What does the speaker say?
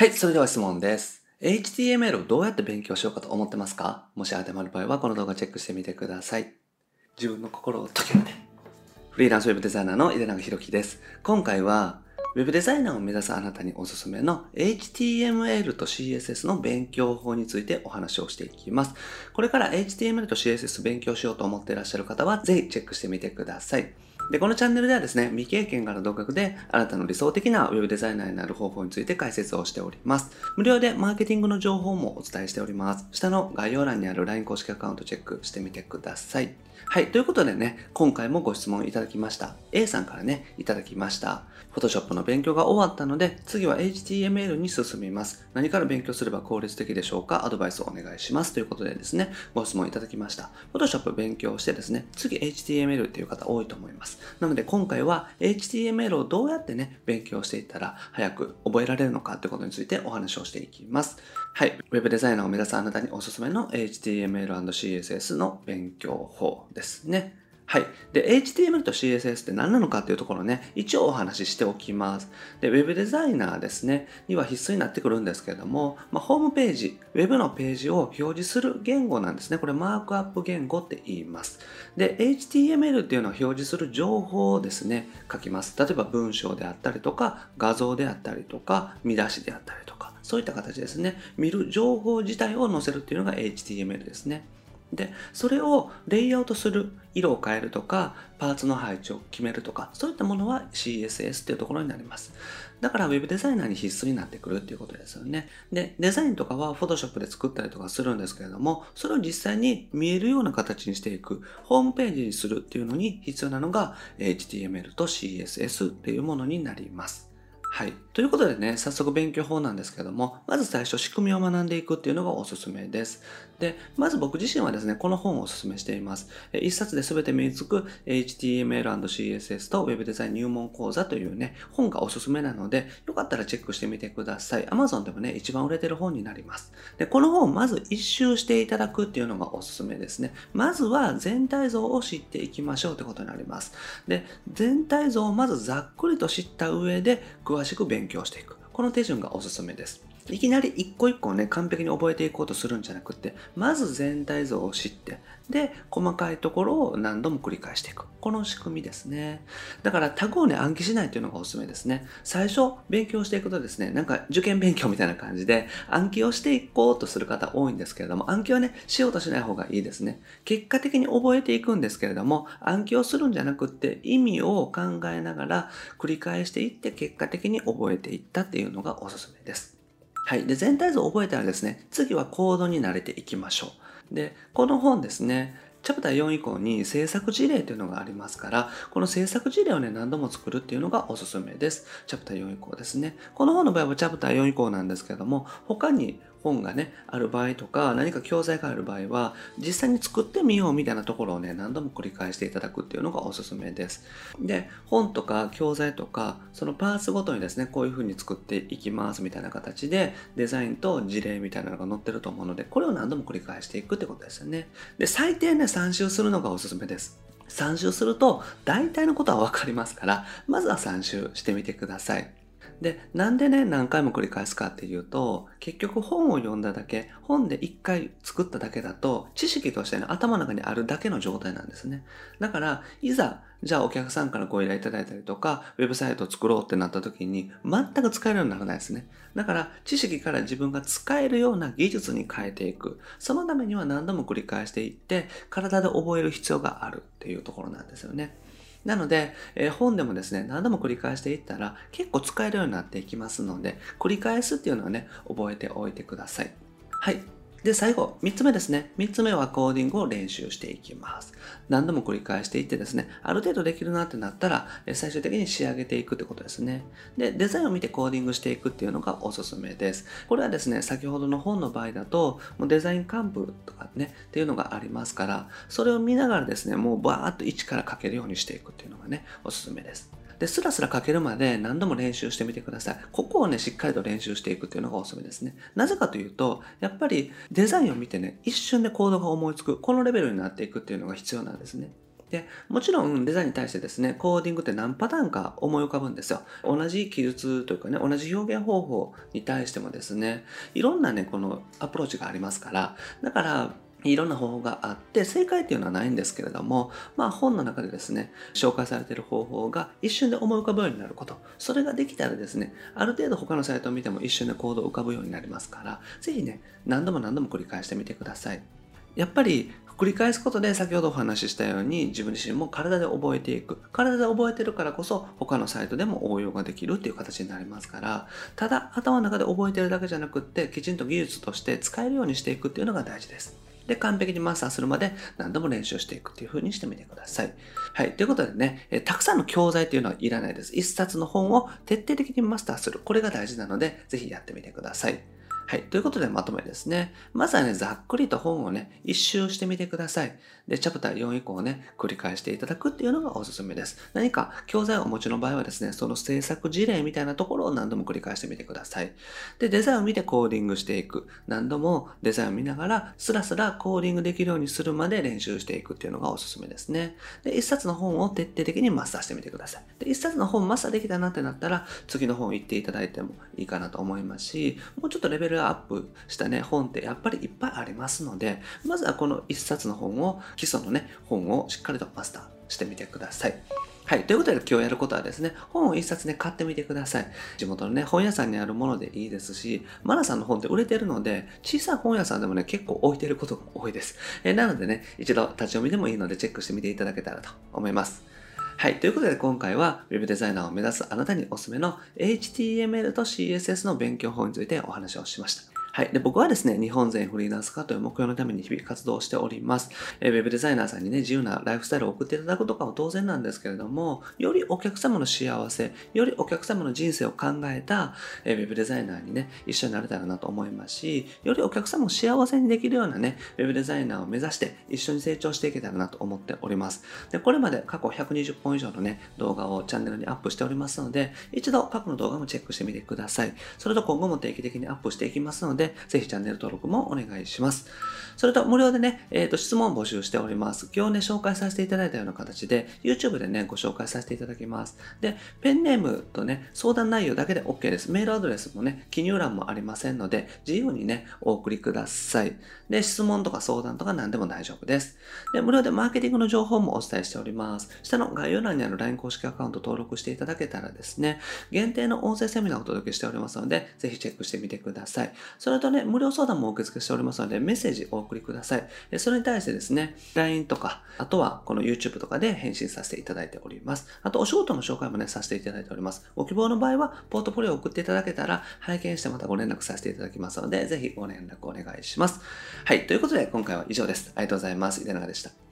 はい、それでは質問です。HTML をどうやって勉強しようかと思ってますか？もし当てはまる場合はこの動画チェックしてみてください。自分の心を解けるね。フリーランスウェブデザイナーの井出永弘樹です。今回は、ウェブデザイナーを目指すあなたにおすすめの HTML と CSS の勉強法についてお話をしていきます。これから HTML と CSS 勉強しようと思っていらっしゃる方は、ぜひチェックしてみてください。で、このチャンネルではですね、未経験から独学で、新たな理想的なウェブデザイナーになる方法について解説をしております。無料でマーケティングの情報もお伝えしております。下の概要欄にある LINE 公式アカウントチェックしてみてください。はい。ということでね、今回もご質問いただきました。A さんからね、いただきました。Photoshop の勉強が終わったので、次は HTML に進みます。何から勉強すれば効率的でしょうか？アドバイスをお願いします。ということでですね、ご質問いただきました。Photoshop 勉強してですね、次 HTML っていう方多いと思います。なので今回は HTML をどうやってね、勉強していったら早く覚えられるのかってことについてお話をしていきます。はい。Web デザイナーを目指すあなたにおすすめの HTML&CSS の勉強法ですね。はい。で、HTML と CSS って何なのかっていうところね、一応お話ししておきます。で、Web デザイナーですね、には必須になってくるんですけれども、まあ、ホームページ、Web のページを表示する言語なんですね。これマークアップ言語って言います。で、HTML っていうのは表示する情報をですね、書きます。例えば文章であったりとか、画像であったりとか、見出しであったりとか、そういった形ですね。見る情報自体を載せるっていうのが HTML ですね。で、それをレイアウトする、色を変えるとか、パーツの配置を決めるとか、そういったものは CSS っていうところになります。だから Web デザイナーに必須になってくるっていうことですよね。で、デザインとかは Photoshop で作ったりとかするんですけれども、それを実際に見えるような形にしていく、ホームページにするっていうのに必要なのが HTML と CSS っていうものになります。はい。ということでね、早速勉強法なんですけども、まず最初仕組みを学んでいくっていうのがおすすめです。で、まず僕自身はですね、この本をおすすめしています。一冊で全て身につく HTML&CSS と Web デザイン入門講座というね、本がおすすめなので、よかったらチェックしてみてください。Amazon でもね、一番売れてる本になります。で、この本をまず一周していただくっていうのがおすすめですね。まずは全体像を知っていきましょうってことになります。で、全体像をまずざっくりと知った上で、詳しく勉強していく。この手順がおすすめです。いきなり一個一個ね、完璧に覚えていこうとするんじゃなくて、まず全体像を知って、で、細かいところを何度も繰り返していく。この仕組みですね。だからタグをね、暗記しないというのがおすすめですね。最初、勉強していくとですね、なんか受験勉強みたいな感じで、暗記をしていこうとする方多いんですけれども、暗記はね、しようとしない方がいいですね。結果的に覚えていくんですけれども、暗記をするんじゃなくって、意味を考えながら繰り返していって、結果的に覚えていったっていうのがおすすめです。はい。で、全体像を覚えたらですね、次はコードに慣れていきましょう。で、この本ですね、チャプター4以降に制作事例というのがありますから、この制作事例をね、何度も作るっていうのがおすすめです。チャプター4以降ですね。この本の場合はチャプター4以降なんですけども、他に本がね、ある場合とか、何か教材がある場合は、実際に作ってみようみたいなところをね、何度も繰り返していただくっていうのがおすすめです。で、本とか教材とか、そのパーツごとにですね、こういう風に作っていきますみたいな形で、デザインと事例みたいなのが載ってると思うので、これを何度も繰り返していくってことですよね。で、最低ね、3周するのがおすすめです。3周すると、大体のことはわかりますから、まずは3周してみてください。で、なんでね、何回も繰り返すかっていうと、結局本を読んだだけ、本で1回作っただけだと、知識としてね、頭の中にあるだけの状態なんですね。だから、いざ、じゃあお客さんからご依頼いただいたりとか、ウェブサイトを作ろうってなった時に、全く使えるようにならないですね。だから、知識から自分が使えるような技術に変えていく。そのためには何度も繰り返していって、体で覚える必要があるっていうところなんですよね。なので、えー本でもですね、何度も繰り返していったら結構使えるようになっていきますので、繰り返すっていうのはね、覚えておいてください。はい。で、最後、3つ目ですね。3つ目はコーディングを練習していきます。何度も繰り返していってですね、ある程度できるなってなったら、最終的に仕上げていくってことですね。で、デザインを見てコーディングしていくっていうのがおすすめです。これはですね、先ほどの本の場合だと、もうデザイン幹部とかね、っていうのがありますから、それを見ながらですね、もうバーっと一から書けるようにしていくっていうのがね、おすすめです。で、スラスラ書けるまで何度も練習してみてください。ここをね、しっかりと練習していくっていうのがおすすめですね。なぜかというと、やっぱりデザインを見てね、一瞬でコードが思いつく、このレベルになっていくっていうのが必要なんですね。で、もちろんデザインに対してですね、コーディングって何パターンか思い浮かぶんですよ。同じ記述というかね、同じ表現方法に対してもですね、いろんなね、このアプローチがありますから、だから、いろんな方法があって、正解っていうのはないんですけれども、まあ本の中でですね、紹介されている方法が一瞬で思い浮かぶようになること。それができたらですね、ある程度他のサイトを見ても一瞬で行動浮かぶようになりますから、ぜひね、何度も何度も繰り返してみてください。やっぱり繰り返すことで先ほどお話ししたように自分自身も体で覚えていく。体で覚えてるからこそ他のサイトでも応用ができるっていう形になりますから、ただ頭の中で覚えてるだけじゃなくってきちんと技術として使えるようにしていくっていうのが大事です。で、完璧にマスターするまで何度も練習していくっていう風にしてみてください。はい。ということでね、えたくさんの教材というのはいらないです。一冊の本を徹底的にマスターする。これが大事なので、ぜひやってみてください。はい。ということでまとめですね。まずはね、ざっくりと本をね、一周してみてください。で、チャプター4以降をね、繰り返していただくっていうのがおすすめです。何か教材をお持ちの場合はですね、その制作事例みたいなところを何度も繰り返してみてください。で、デザインを見てコーディングしていく。何度もデザインを見ながら、スラスラコーディングできるようにするまで練習していくっていうのがおすすめですね。で、一冊の本を徹底的にマスターしてみてください。で、一冊の本マスターできたなってなったら、次の本行っていただいてもいいかなと思いますし、もうちょっとレベルアップしたね、本ってやっぱりいっぱいありますので、まずはこの一冊の本を、基礎のね、本をしっかりとマスターしてみてください。はい。ということで今日やることはですね、本を一冊ね、買ってみてください。地元のね、本屋さんにあるものでいいですし、マナさんの本って売れてるので、小さい本屋さんでもね、結構置いてることが多いです。えなのでね、一度立ち読みでもいいのでチェックしてみていただけたらと思います。はい。ということで今回は Web デザイナーを目指すあなたにおすすめの HTML と CSS の勉強法についてお話をしました。はい。で、僕はですね、日本全フリーランス化という目標のために日々活動しております。えー、ウェブデザイナーさんにね、自由なライフスタイルを送っていただくとかは当然なんですけれども、よりお客様の幸せ、よりお客様の人生を考えた、えー、ウェブデザイナーにね、一緒になれたらなと思いますし、よりお客様を幸せにできるようなね、ウェブデザイナーを目指して一緒に成長していけたらなと思っております。で、これまで過去120本以上のね、動画をチャンネルにアップしておりますので、一度過去の動画もチェックしてみてください。それと今後も定期的にアップしていきますので、でぜひチャンネル登録もお願いします。それと無料でね、えっ、ー、と、質問募集しております。今日ね、紹介させていただいたような形で、YouTube でね、ご紹介させていただきます。で、ペンネームとね、相談内容だけで OK です。メールアドレスもね、記入欄もありませんので、自由にね、お送りください。で、質問とか相談とか何でも大丈夫です。で、無料でマーケティングの情報もお伝えしております。下の概要欄にある LINE 公式アカウント登録していただけたらですね、限定の音声セミナーをお届けしておりますので、ぜひチェックしてみてください。それとね、無料相談も受け付けしておりますので、メッセージお送りください。それに対してですね、LINE とか、あとはこの YouTube とかで返信させていただいております。あと、お仕事の紹介もね、させていただいております。ご希望の場合は、ポートフォリオを送っていただけたら、拝見してまたご連絡させていただきますので、ぜひご連絡お願いします。はい、ということで、今回は以上です。ありがとうございます。井出永でした。